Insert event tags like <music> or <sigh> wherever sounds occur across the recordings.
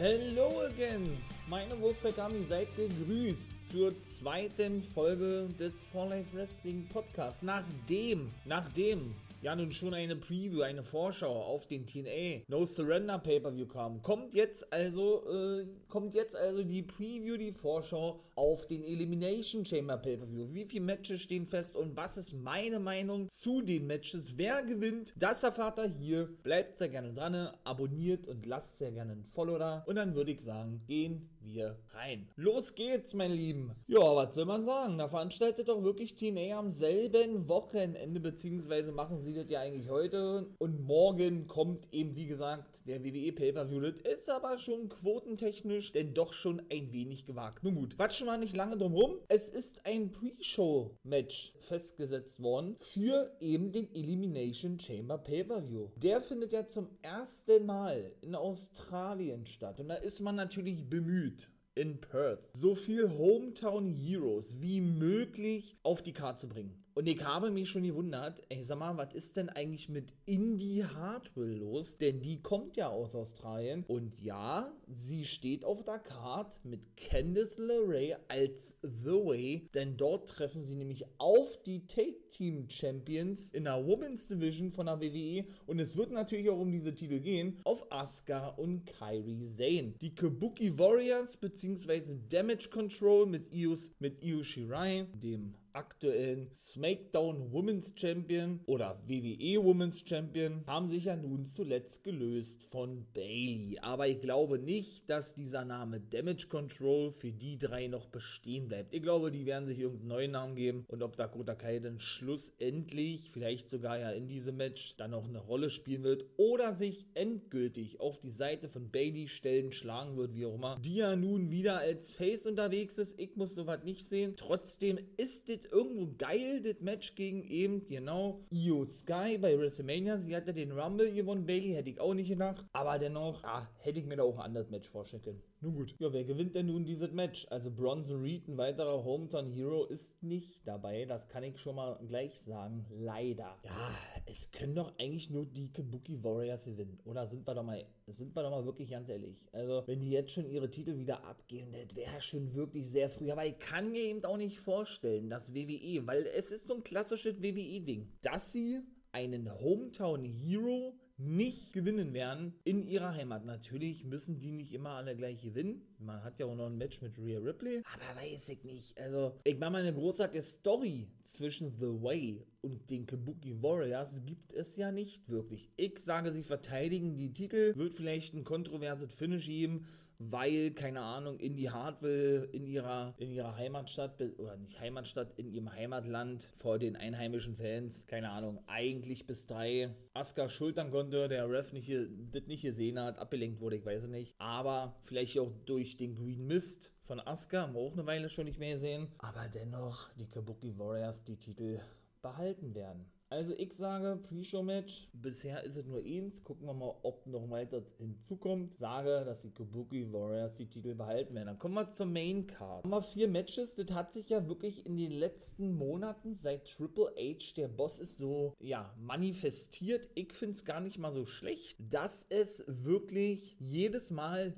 Hello again! Meine Wolfpack Army seid gegrüßt zur zweiten Folge des For Life Wrestling Podcasts. Nachdem, nachdem ja nun schon eine Preview, eine Vorschau auf den TNA No Surrender Pay-Per-View kam, kommt jetzt also, äh, kommt jetzt also die Preview, die Vorschau auf den Elimination Chamber Pay-Per-View. Wie viele Matches stehen fest und was ist meine Meinung zu den Matches? Wer gewinnt? Das erfahrt ihr hier. Bleibt sehr gerne dran, abonniert und lasst sehr gerne ein Follow da. Und dann würde ich sagen, gehen wir rein. Los geht's, mein Lieben. Ja, was soll man sagen? Da veranstaltet doch wirklich TNA am selben Wochenende, beziehungsweise machen sie das ja eigentlich heute. Und morgen kommt eben, wie gesagt, der WWE Pay-Per-View. Das ist aber schon quotentechnisch denn doch schon ein wenig gewagt. Nun gut, quatschen wir nicht lange drum rum. Es ist ein Pre-Show-Match festgesetzt worden für eben den Elimination Chamber Pay-Per-View. Der findet ja zum ersten Mal in Australien statt. Und da ist man natürlich bemüht in Perth so viel Hometown Heroes wie möglich auf die Karte zu bringen. Und ich habe mich schon gewundert, ey, sag mal, was ist denn eigentlich mit Indie Hardwell los? Denn die kommt ja aus Australien. Und ja, sie steht auf der Karte mit Candice LeRae als The Way. Denn dort treffen sie nämlich auf die Take Team Champions in der Women's Division von der WWE. Und es wird natürlich auch um diese Titel gehen. Auf Asuka und Kairi Zane. Die Kabuki Warriors bzw. Damage Control mit Io, mit Io Shirai, dem aktuellen SmackDown Women's Champion oder WWE Women's Champion haben sich ja nun zuletzt gelöst von Bailey. Aber ich glaube nicht, dass dieser Name Damage Control für die drei noch bestehen bleibt. Ich glaube, die werden sich irgendeinen neuen Namen geben und ob Dakota Kai dann schlussendlich, vielleicht sogar ja in diesem Match, dann noch eine Rolle spielen wird oder sich endgültig auf die Seite von Bailey stellen, schlagen wird, wie auch immer, die ja nun wieder als Face unterwegs ist. Ich muss sowas nicht sehen. Trotzdem ist es irgendwo geil, das Match gegen eben, genau, Io Sky bei WrestleMania. Sie hatte den Rumble gewonnen, Bailey, hätte ich auch nicht gedacht. Aber dennoch, ah, hätte ich mir da auch ein anderes Match vorstellen können. Nun gut. Ja, wer gewinnt denn nun dieses Match? Also Bronson Reed, ein weiterer Hometown Hero, ist nicht dabei. Das kann ich schon mal gleich sagen. Leider. Ja, es können doch eigentlich nur die Kabuki Warriors gewinnen. Oder sind wir doch mal, sind wir doch mal wirklich ganz ehrlich. Also, wenn die jetzt schon ihre Titel wieder abgeben, das wäre schon wirklich sehr früh. Aber ich kann mir eben auch nicht vorstellen, dass WWE, weil es ist so ein klassisches WWE-Ding, dass sie einen Hometown Hero nicht gewinnen werden in ihrer Heimat. Natürlich müssen die nicht immer alle gleich gewinnen. Man hat ja auch noch ein Match mit Rhea Ripley. Aber weiß ich nicht. Also, ich meine, eine großartige Story zwischen The Way und den Kabuki Warriors gibt es ja nicht wirklich. Ich sage, sie verteidigen die Titel. Wird vielleicht ein kontroverses Finish geben weil, keine Ahnung, Indie Hardwell in ihrer, in ihrer Heimatstadt, oder nicht Heimatstadt, in ihrem Heimatland vor den einheimischen Fans, keine Ahnung, eigentlich bis drei Asuka schultern konnte, der Ref nicht, das nicht gesehen hat, abgelenkt wurde, ich weiß es nicht. Aber vielleicht auch durch den Green Mist von Asuka, haben wir auch eine Weile schon nicht mehr gesehen. Aber dennoch, die Kabuki Warriors die Titel behalten werden. Also ich sage Pre-Show-Match. Bisher ist es nur eins. Gucken wir mal, ob noch weiter hinzukommt. Sage, dass die Kabuki Warriors die Titel behalten werden. Dann kommen wir zur Main Card. Haben wir vier Matches. Das hat sich ja wirklich in den letzten Monaten seit Triple H, der Boss ist so, ja, manifestiert. Ich finde es gar nicht mal so schlecht, dass es wirklich jedes Mal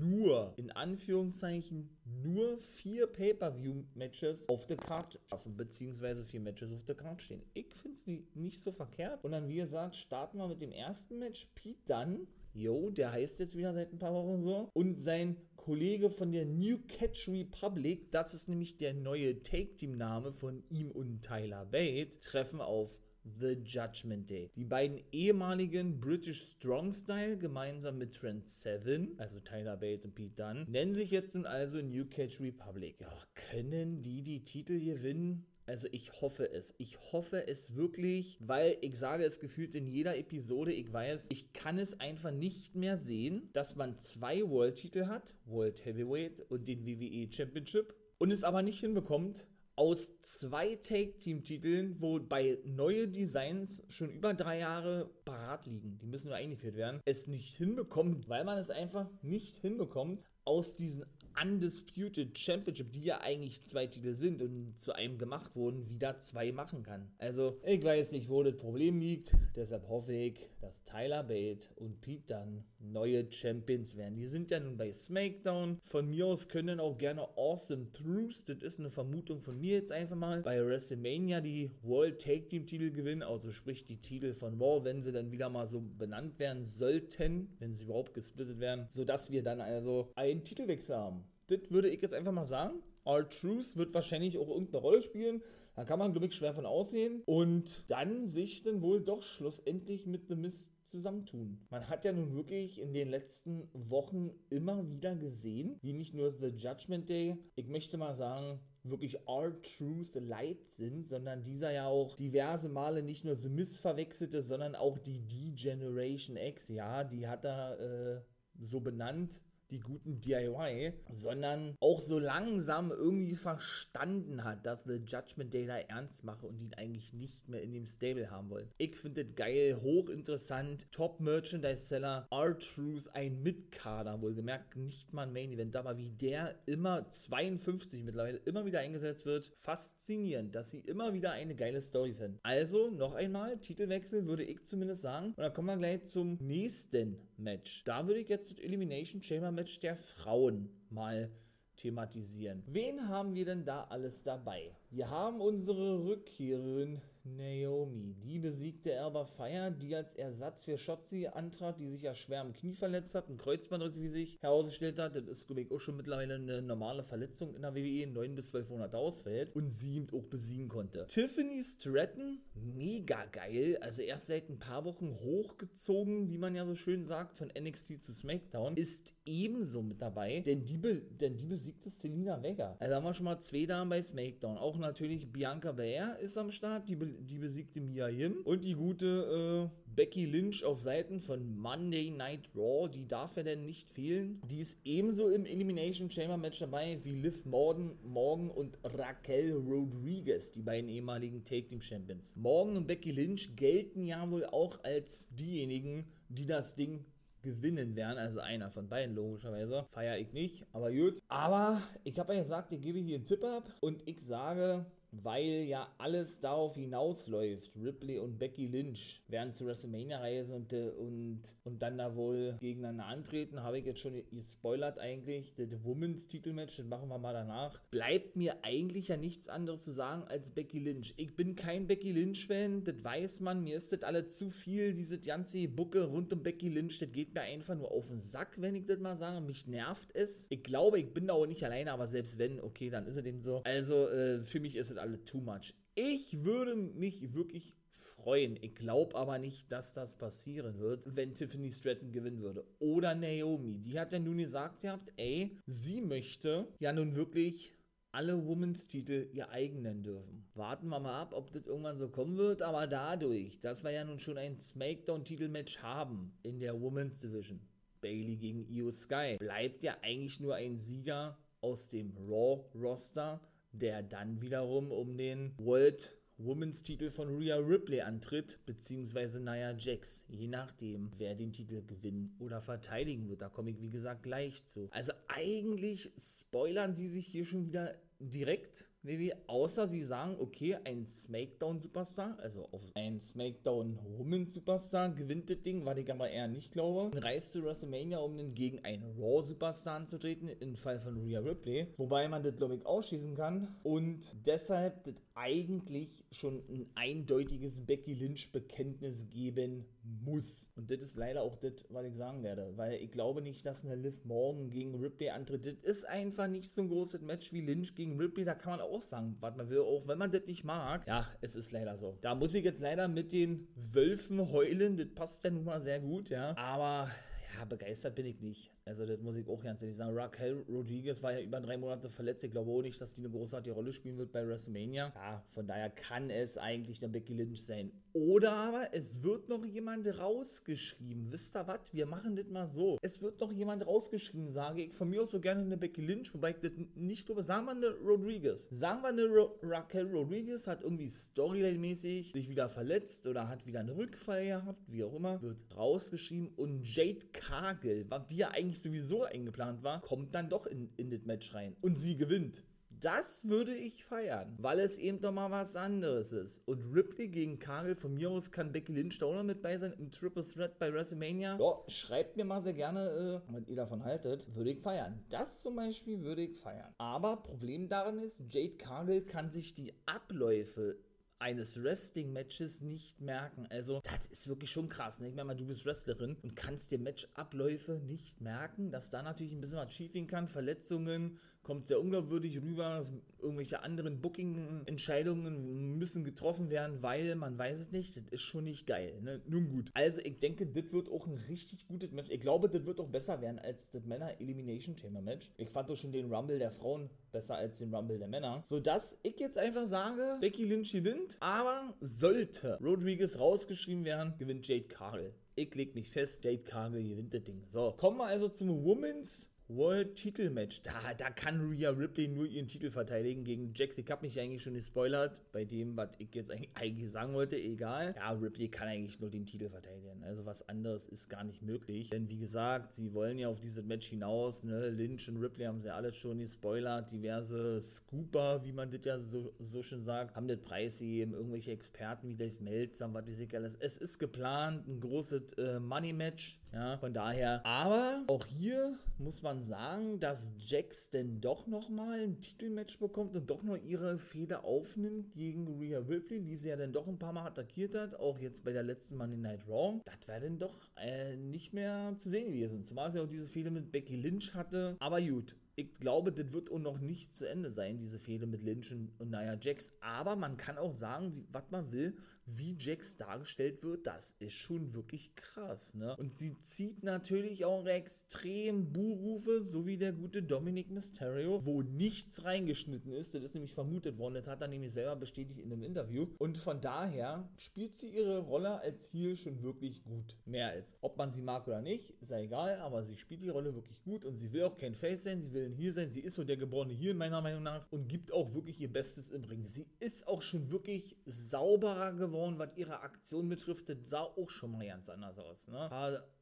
nur, in Anführungszeichen, nur vier Pay-Per-View-Matches auf der Card schaffen, beziehungsweise vier Matches auf der Card stehen. Ich finde es nicht, nicht so verkehrt. Und dann, wie gesagt, starten wir mit dem ersten Match. Pete Dunn, yo, der heißt jetzt wieder seit ein paar Wochen so, und sein Kollege von der New Catch Republic, das ist nämlich der neue Take-Team-Name von ihm und Tyler Bate, treffen auf The Judgment Day. Die beiden ehemaligen British Strong Style gemeinsam mit Trent Seven, also Tyler Bate und Pete Dunne, nennen sich jetzt nun also New Catch Republic. Ja, können die die Titel gewinnen? Also ich hoffe es. Ich hoffe es wirklich, weil ich sage es gefühlt in jeder Episode, ich weiß, ich kann es einfach nicht mehr sehen, dass man zwei World-Titel hat, World Heavyweight und den WWE Championship, und es aber nicht hinbekommt, aus zwei Take-Team-Titeln, wobei neue Designs schon über drei Jahre parat liegen, die müssen nur eingeführt werden, es nicht hinbekommt, weil man es einfach nicht hinbekommt, aus diesen Undisputed Championship, die ja eigentlich zwei Titel sind und zu einem gemacht wurden, wieder zwei machen kann. Also, ich weiß nicht, wo das Problem liegt. Deshalb hoffe ich, dass Tyler Bate und Pete dann neue Champions werden. Die sind ja nun bei SmackDown. Von mir aus können auch gerne Awesome Truths, das ist eine Vermutung von mir jetzt einfach mal, bei WrestleMania die World Take Team Titel gewinnen, also sprich die Titel von Raw, wenn sie dann wieder mal so benannt werden sollten, wenn sie überhaupt gesplittet werden, sodass wir dann also einen Titelwechsel haben. Das würde ich jetzt einfach mal sagen. Our Truth wird wahrscheinlich auch irgendeine Rolle spielen. Da kann man, glaube ich, schwer von aussehen. Und dann sich dann wohl doch schlussendlich mit The Mist zusammentun. Man hat ja nun wirklich in den letzten Wochen immer wieder gesehen, wie nicht nur The Judgment Day, ich möchte mal sagen, wirklich Our Truth Light sind, sondern dieser ja auch diverse Male nicht nur The Miss verwechselte, sondern auch die D-Generation X, ja, die hat er äh, so benannt die guten DIY, sondern auch so langsam irgendwie verstanden hat, dass The Judgment Day da ernst mache und ihn eigentlich nicht mehr in dem Stable haben wollen. Ich finde das geil, hochinteressant, Top Merchandise Seller, R-Truth, ein Mitkader, wohlgemerkt, nicht mal ein Main Event, aber wie der immer 52 mittlerweile immer wieder eingesetzt wird, faszinierend, dass sie immer wieder eine geile Story finden. Also, noch einmal, Titelwechsel würde ich zumindest sagen. Und dann kommen wir gleich zum nächsten Match. Da würde ich jetzt das Elimination Chamber Match Match der Frauen mal thematisieren. Wen haben wir denn da alles dabei? Wir haben unsere Rückkehrerin Naomi. Die besiegte Erba Fire, die als Ersatz für Shotzi antrat, die sich ja schwer am Knie verletzt hat, ein Kreuzbandriss, wie sich herausgestellt hat. Das ist, glaube ich, auch schon mittlerweile eine normale Verletzung in der WWE, 9 bis 1200 ausfällt und sie eben auch besiegen konnte. Tiffany Stratton, mega geil. Also erst seit ein paar Wochen hochgezogen, wie man ja so schön sagt, von NXT zu SmackDown, ist ebenso mit dabei, denn die, be denn die besiegte Selina Vega. Also haben wir schon mal zwei Damen bei SmackDown. Auch natürlich Bianca Belair ist am Start, die, die besiegte Mia Yim und die gute äh, Becky Lynch auf Seiten von Monday Night Raw, die darf ja denn nicht fehlen. Die ist ebenso im Elimination Chamber Match dabei wie Liv Morgan, Morgan und Raquel Rodriguez, die beiden ehemaligen Take Team Champions. Morgan und Becky Lynch gelten ja wohl auch als diejenigen, die das Ding gewinnen werden. Also einer von beiden logischerweise. Feier ich nicht, aber gut. Aber ich habe ja gesagt, ich gebe hier einen Tipp ab und ich sage, weil ja alles darauf hinausläuft. Ripley und Becky Lynch werden zur WrestleMania reisen und, äh, und, und dann da wohl gegeneinander antreten. Habe ich jetzt schon gespoilert eigentlich. Das Women's Titelmatch, das machen wir mal danach. Bleibt mir eigentlich ja nichts anderes zu sagen als Becky Lynch. Ich bin kein Becky Lynch-Fan, das weiß man. Mir ist das alles zu viel, diese ganze Bucke rund um Becky Lynch. Das geht mir einfach nur auf den Sack, wenn ich das mal sage. Mich nervt es. Ich glaube, ich bin da auch nicht alleine, aber selbst wenn, okay, dann ist es eben so. Also, äh, für mich ist es alle too much. Ich würde mich wirklich freuen. Ich glaube aber nicht, dass das passieren wird, wenn Tiffany Stratton gewinnen würde. Oder Naomi. Die hat ja nun gesagt gehabt, ey, sie möchte ja nun wirklich alle Women's Titel ihr eigen nennen dürfen. Warten wir mal ab, ob das irgendwann so kommen wird, aber dadurch, dass wir ja nun schon ein Smackdown-Titelmatch haben in der Women's Division, Bailey gegen Io Sky, bleibt ja eigentlich nur ein Sieger aus dem Raw-Roster der dann wiederum um den World Women's Titel von Rhea Ripley antritt, beziehungsweise Nia Jax, je nachdem, wer den Titel gewinnen oder verteidigen wird. Da komme ich, wie gesagt, gleich zu. Also eigentlich spoilern sie sich hier schon wieder direkt WWE, außer sie sagen, okay, ein SmackDown-Superstar, also auf ein SmackDown-Woman-Superstar gewinnt das Ding, was ich aber eher nicht glaube, reist zu WrestleMania, um dann gegen einen Raw-Superstar anzutreten, im Fall von Rhea Ripley, wobei man das, glaube ich, ausschließen kann. Und deshalb das eigentlich schon ein eindeutiges Becky Lynch-Bekenntnis geben muss. Und das ist leider auch das, was ich sagen werde, weil ich glaube nicht, dass eine Liv Morgan gegen Ripley antritt. Das ist einfach nicht so ein großes Match wie Lynch gegen Ripley, da kann man auch sagen, was man will, auch wenn man das nicht mag. Ja, es ist leider so. Da muss ich jetzt leider mit den Wölfen heulen, das passt ja nun mal sehr gut, ja. Aber ja, begeistert bin ich nicht. Also, das muss ich auch ganz ehrlich sagen. Raquel Rodriguez war ja über drei Monate verletzt. Ich glaube auch nicht, dass die eine großartige Rolle spielen wird bei WrestleMania. Ja, von daher kann es eigentlich eine Becky Lynch sein. Oder aber es wird noch jemand rausgeschrieben. Wisst ihr was? Wir machen das mal so. Es wird noch jemand rausgeschrieben, sage ich. Von mir aus so gerne eine Becky Lynch, wobei ich das nicht glaube. Sagen wir eine Rodriguez. Sagen wir eine Ro Raquel Rodriguez hat irgendwie Storyline-mäßig sich wieder verletzt oder hat wieder einen Rückfall gehabt, wie auch immer. Wird rausgeschrieben. Und Jade Cargill, die ja eigentlich eigentlich sowieso eingeplant war, kommt dann doch in, in das Match rein. Und sie gewinnt. Das würde ich feiern, weil es eben doch mal was anderes ist. Und Ripley gegen Kagel, von mir aus kann Becky Lynch da auch noch mit bei sein im Triple Threat bei WrestleMania. Ja, schreibt mir mal sehr gerne, äh, was ihr davon haltet. Würde ich feiern. Das zum Beispiel würde ich feiern. Aber Problem daran ist, Jade Cargill kann sich die Abläufe eines Wrestling-Matches nicht merken. Also, das ist wirklich schon krass. Ne? Ich meine mal, du bist Wrestlerin und kannst dir Matchabläufe nicht merken, dass da natürlich ein bisschen was schiefgehen kann. Verletzungen, kommt sehr unglaubwürdig rüber. Irgendwelche anderen Booking-Entscheidungen müssen getroffen werden, weil man weiß es nicht. Das ist schon nicht geil. Ne? Nun gut. Also, ich denke, das wird auch ein richtig gutes Match. Ich glaube, das wird auch besser werden als das Männer Elimination Chamber Match. Ich fand doch schon den Rumble der Frauen besser als den Rumble der Männer. Sodass ich jetzt einfach sage, Becky Lynch gewinnt, aber sollte Rodriguez rausgeschrieben werden, gewinnt Jade Cargill. Ich leg mich fest, Jade Cargill gewinnt das Ding. So, kommen wir also zum Women's World Titelmatch. Da, da kann Rhea Ripley nur ihren Titel verteidigen gegen Jax. Ich habe mich eigentlich schon gespoilert bei dem, was ich jetzt eigentlich sagen wollte. Egal. Ja, Ripley kann eigentlich nur den Titel verteidigen. Also was anderes ist gar nicht möglich. Denn wie gesagt, sie wollen ja auf dieses Match hinaus. Ne? Lynch und Ripley haben sie alles schon gespoilert. Diverse Scooper, wie man das ja so, so schön sagt, haben das Preis gegeben. Irgendwelche Experten wie Dave Meltzer, was weiß ich alles. Es ist geplant. Ein großes äh, Money-Match. Ja, von daher. Aber auch hier muss man sagen, dass Jax denn doch nochmal ein Titelmatch bekommt und doch noch ihre Feder aufnimmt gegen Rhea Ripley, die sie ja dann doch ein paar Mal attackiert hat, auch jetzt bei der letzten Monday Night Raw. Das wäre dann doch äh, nicht mehr zu sehen gewesen. Zumal sie auch diese Fehler mit Becky Lynch hatte. Aber gut, ich glaube, das wird auch noch nicht zu Ende sein, diese Fehde mit Lynch und, und Nia Jax. Aber man kann auch sagen, was man will wie Jax dargestellt wird, das ist schon wirklich krass, ne? Und sie zieht natürlich auch extrem Buhrufe, so wie der gute Dominic Mysterio, wo nichts reingeschnitten ist. Das ist nämlich vermutet worden, das hat er nämlich selber bestätigt in einem Interview. Und von daher spielt sie ihre Rolle als Heel schon wirklich gut. Mehr als. Ob man sie mag oder nicht, ja egal, aber sie spielt die Rolle wirklich gut und sie will auch kein Face sein, sie will ein Heel sein. Sie ist so der geborene Heel, meiner Meinung nach, und gibt auch wirklich ihr Bestes im Ring. Sie ist auch schon wirklich sauberer geworden geworden, was ihre Aktion betrifft. Das sah auch schon mal ganz anders aus. Ne?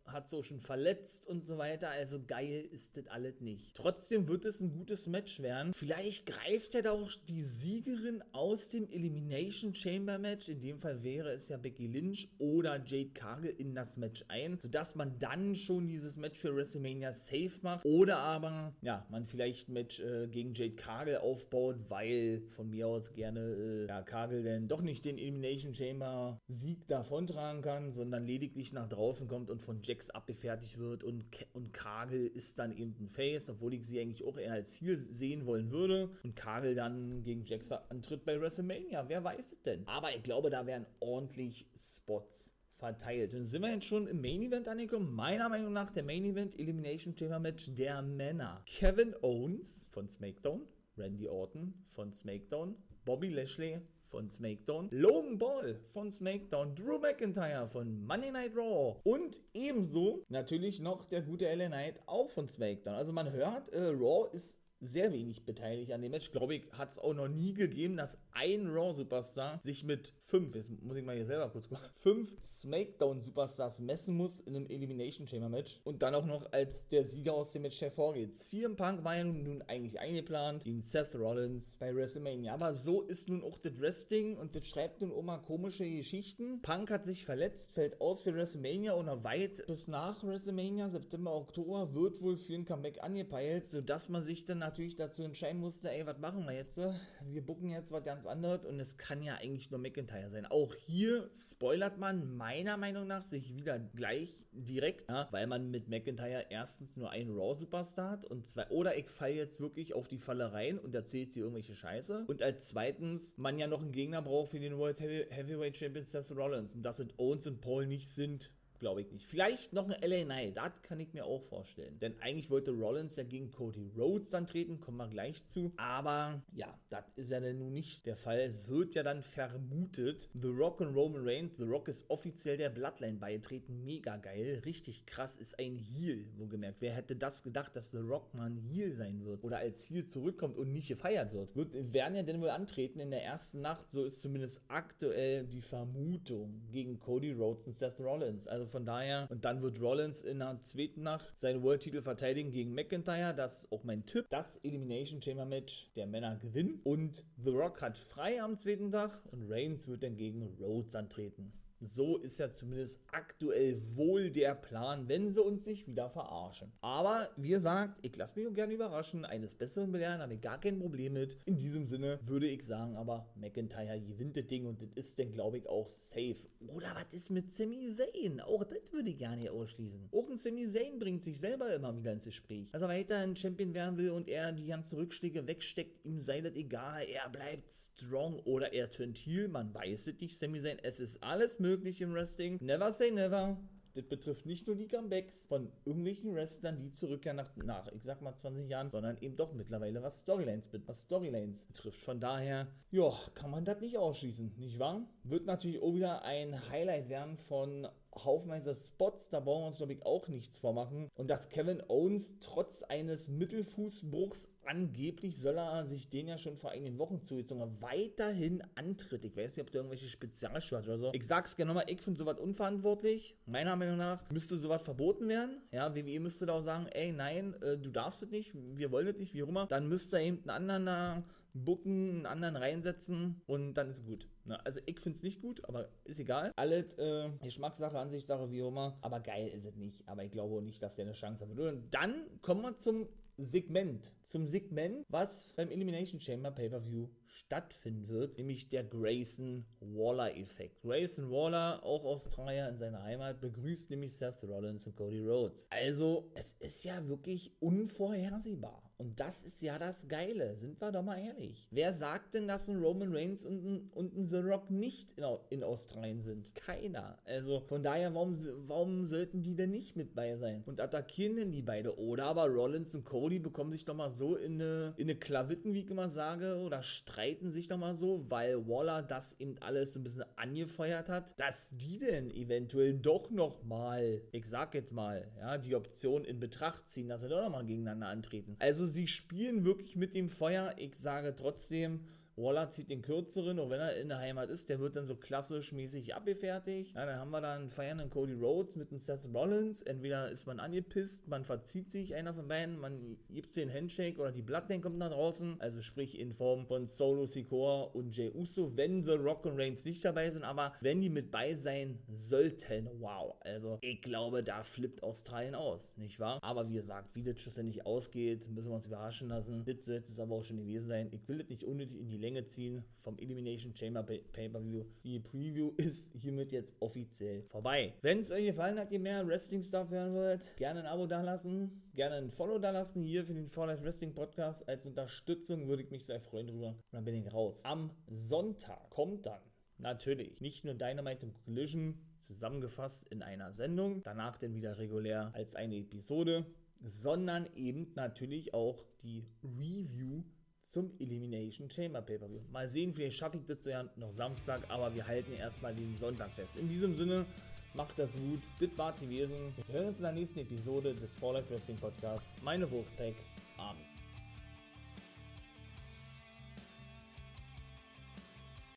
Hat so schon verletzt und so weiter. Also geil ist das alles nicht. Trotzdem wird es ein gutes Match werden. Vielleicht greift ja da auch die Siegerin aus dem Elimination Chamber Match. In dem Fall wäre es ja Becky Lynch oder Jade Cargill in das Match ein, sodass man dann schon dieses Match für WrestleMania safe macht. Oder aber, ja, man vielleicht ein Match äh, gegen Jade Cargill aufbaut, weil von mir aus gerne äh, ja, Cargill denn doch nicht den Elimination Chamber Sieg davontragen kann, sondern lediglich nach draußen kommt und von Jack Jax abgefertigt wird und, und Kagel ist dann eben ein Face, obwohl ich sie eigentlich auch eher als Ziel sehen wollen würde. Und Kagel dann gegen Jax antritt bei WrestleMania. Wer weiß es denn? Aber ich glaube, da werden ordentlich Spots verteilt. Und sind wir jetzt schon im Main Event angekommen? Meiner Meinung nach der Main Event Elimination Chamber Match der Männer. Kevin Owens von SmackDown, Randy Orton von SmackDown, Bobby Lashley von SmackDown, Logan Ball von SmackDown, Drew McIntyre von Monday Night Raw und ebenso natürlich noch der gute LA Knight auch von SmackDown. Also man hört, äh, Raw ist sehr wenig beteiligt an dem Match. Glaube ich, hat es auch noch nie gegeben, dass ein Raw-Superstar sich mit fünf, jetzt muss ich mal hier selber kurz gucken, <laughs> fünf SmackDown-Superstars messen muss in einem Elimination Chamber-Match und dann auch noch als der Sieger aus dem Match hervorgeht. CM Punk war ja nun eigentlich eingeplant gegen Seth Rollins bei WrestleMania. Aber so ist nun auch das Wrestling und das schreibt nun mal komische Geschichten. Punk hat sich verletzt, fällt aus für WrestleMania und noch weit bis nach WrestleMania, September, Oktober, wird wohl für ein Comeback angepeilt, sodass man sich dann natürlich dazu entscheiden musste, ey, was machen wir jetzt? Wir bucken jetzt was ganz anderes und es kann ja eigentlich nur McIntyre sein. Auch hier spoilert man meiner Meinung nach sich wieder gleich direkt, ja, weil man mit McIntyre erstens nur einen Raw-Superstar hat und zwei, oder ich falle jetzt wirklich auf die Falle rein und erzählt sie irgendwelche Scheiße. Und als zweitens, man ja noch einen Gegner braucht für den World Heavy Heavyweight Champion Seth Rollins und dass es Owens und Paul nicht sind, Glaube ich nicht. Vielleicht noch ein LA Knight, das kann ich mir auch vorstellen. Denn eigentlich wollte Rollins ja gegen Cody Rhodes dann treten, kommen wir gleich zu. Aber ja, das ist ja dann nun nicht der Fall. Es wird ja dann vermutet, The Rock und Roman Reigns, The Rock ist offiziell der Bloodline beigetreten. Mega geil, richtig krass, ist ein Heel, wo gemerkt. Wer hätte das gedacht, dass The Rock mal ein Heel sein wird oder als Heel zurückkommt und nicht gefeiert wird? wird werden ja denn wohl antreten in der ersten Nacht, so ist zumindest aktuell die Vermutung gegen Cody Rhodes und Seth Rollins. Also von daher, und dann wird Rollins in der zweiten Nacht seinen World-Titel verteidigen gegen McIntyre. Das ist auch mein Tipp. Das Elimination Chamber Match der Männer gewinnen. Und The Rock hat frei am zweiten Tag und Reigns wird dann gegen Rhodes antreten. So ist ja zumindest aktuell wohl der Plan, wenn sie uns sich wieder verarschen. Aber wie gesagt, ich lasse mich auch gerne überraschen. Eines Besseren belehren, habe ich gar kein Problem mit. In diesem Sinne würde ich sagen, aber McIntyre gewinnt das Ding und das ist dann, glaube ich, auch safe. Oder was ist mit Sami Zayn? Auch das würde ich gerne ausschließen. Auch ein Sami Zayn bringt sich selber immer wieder ins Gespräch. Also weiter ein Champion werden will und er die ganzen Rückschläge wegsteckt, ihm sei das egal. Er bleibt strong oder er turnt heel. Man weiß es nicht, Sami Zayn. Es ist alles möglich möglich im Wrestling. Never say never. Das betrifft nicht nur die Comebacks von irgendwelchen Wrestlern, die zurückkehren nach, nach, ich sag mal 20 Jahren, sondern eben doch mittlerweile was Storylines, was Storylines betrifft. Von daher, ja, kann man das nicht ausschließen, nicht wahr? Wird natürlich auch wieder ein Highlight werden von haufenweise Spots, da brauchen wir uns, glaube ich, auch nichts vormachen. Und dass Kevin Owens trotz eines Mittelfußbruchs angeblich soll er sich den ja schon vor einigen Wochen zugezogen weiterhin antritt. Ich weiß nicht, ob der irgendwelche Spezialschuhe hat oder so. Ich sag's gerne nochmal, ich finde sowas unverantwortlich. Meiner Meinung nach müsste sowas verboten werden. Ja, WWE müsste da auch sagen, ey, nein, äh, du darfst es nicht, wir wollen es nicht, wie auch immer. Dann müsste eben einen anderen da bucken, einen anderen reinsetzen und dann ist gut. Ne? Also ich finde es nicht gut, aber ist egal. Alles äh, Geschmackssache, Ansichtssache, wie auch immer. Aber geil ist es nicht. Aber ich glaube nicht, dass der eine Chance hat. Und dann kommen wir zum Segment. Zum Segment, was beim Elimination Chamber Pay-Per-View stattfinden wird, nämlich der Grayson Waller-Effekt. Grayson Waller, auch Australier in seiner Heimat, begrüßt nämlich Seth Rollins und Cody Rhodes. Also, es ist ja wirklich unvorhersehbar. Und das ist ja das Geile, sind wir doch mal ehrlich. Wer sagt denn, dass ein Roman Reigns und ein, und ein The Rock nicht in, in, Australien sind? Keiner. Also von daher, warum, warum sollten die denn nicht mit bei sein? Und attackieren denn die beide? Oder aber Rollins und Cody bekommen sich doch mal so in eine, in eine Klavitten, wie ich immer sage, oder streiten sich doch mal so, weil Waller das eben alles so ein bisschen angefeuert hat, dass die denn eventuell doch noch mal, ich sag jetzt mal, ja, die Option in Betracht ziehen, dass sie doch noch mal gegeneinander antreten. Also sie spielen wirklich mit dem Feuer. Ich sage trotzdem, Waller zieht den kürzeren, auch wenn er in der Heimat ist, der wird dann so klassisch mäßig abgefertigt. Ja, dann haben wir da einen feiernden Cody Rhodes mit einem Seth Rollins. Entweder ist man angepisst, man verzieht sich, einer von beiden, man gibt den Handshake oder die Bloodline kommt nach draußen. Also sprich in Form von Solo Sikoa und Jay Uso, wenn The Rock und Reigns nicht dabei sind, aber wenn die mit bei sein sollten, wow. Also ich glaube, da flippt Australien aus, nicht wahr? Aber wie gesagt, wie das schlussendlich ausgeht, müssen wir uns überraschen lassen. Das soll es aber auch schon gewesen sein. Ich will das nicht unnötig in die Länge Länge ziehen vom Elimination Chamber Pay-Per-View. Die Preview <laughs> ist hiermit jetzt offiziell vorbei. Wenn es euch gefallen hat, ihr mehr Wrestling-Stuff hören wollt, gerne ein Abo dalassen, gerne ein Follow dalassen hier für den For Life Wrestling Podcast. Als Unterstützung würde ich mich sehr freuen drüber. Und dann bin ich raus. Am Sonntag kommt dann Natürlich. Nicht nur Dynamite und Collision zusammengefasst in einer Sendung, danach dann wieder regulär als eine Episode, sondern eben natürlich auch die Review zum Elimination Chamber Pay-Per-View. Mal sehen, vielleicht schaffe ich das ja noch Samstag, aber wir halten erstmal den Sonntag fest. In diesem Sinne, macht das gut. Das war gewesen. Wir hören uns in der nächsten Episode des Fall Life Wrestling Podcasts. Meine Wolfpack. Abend.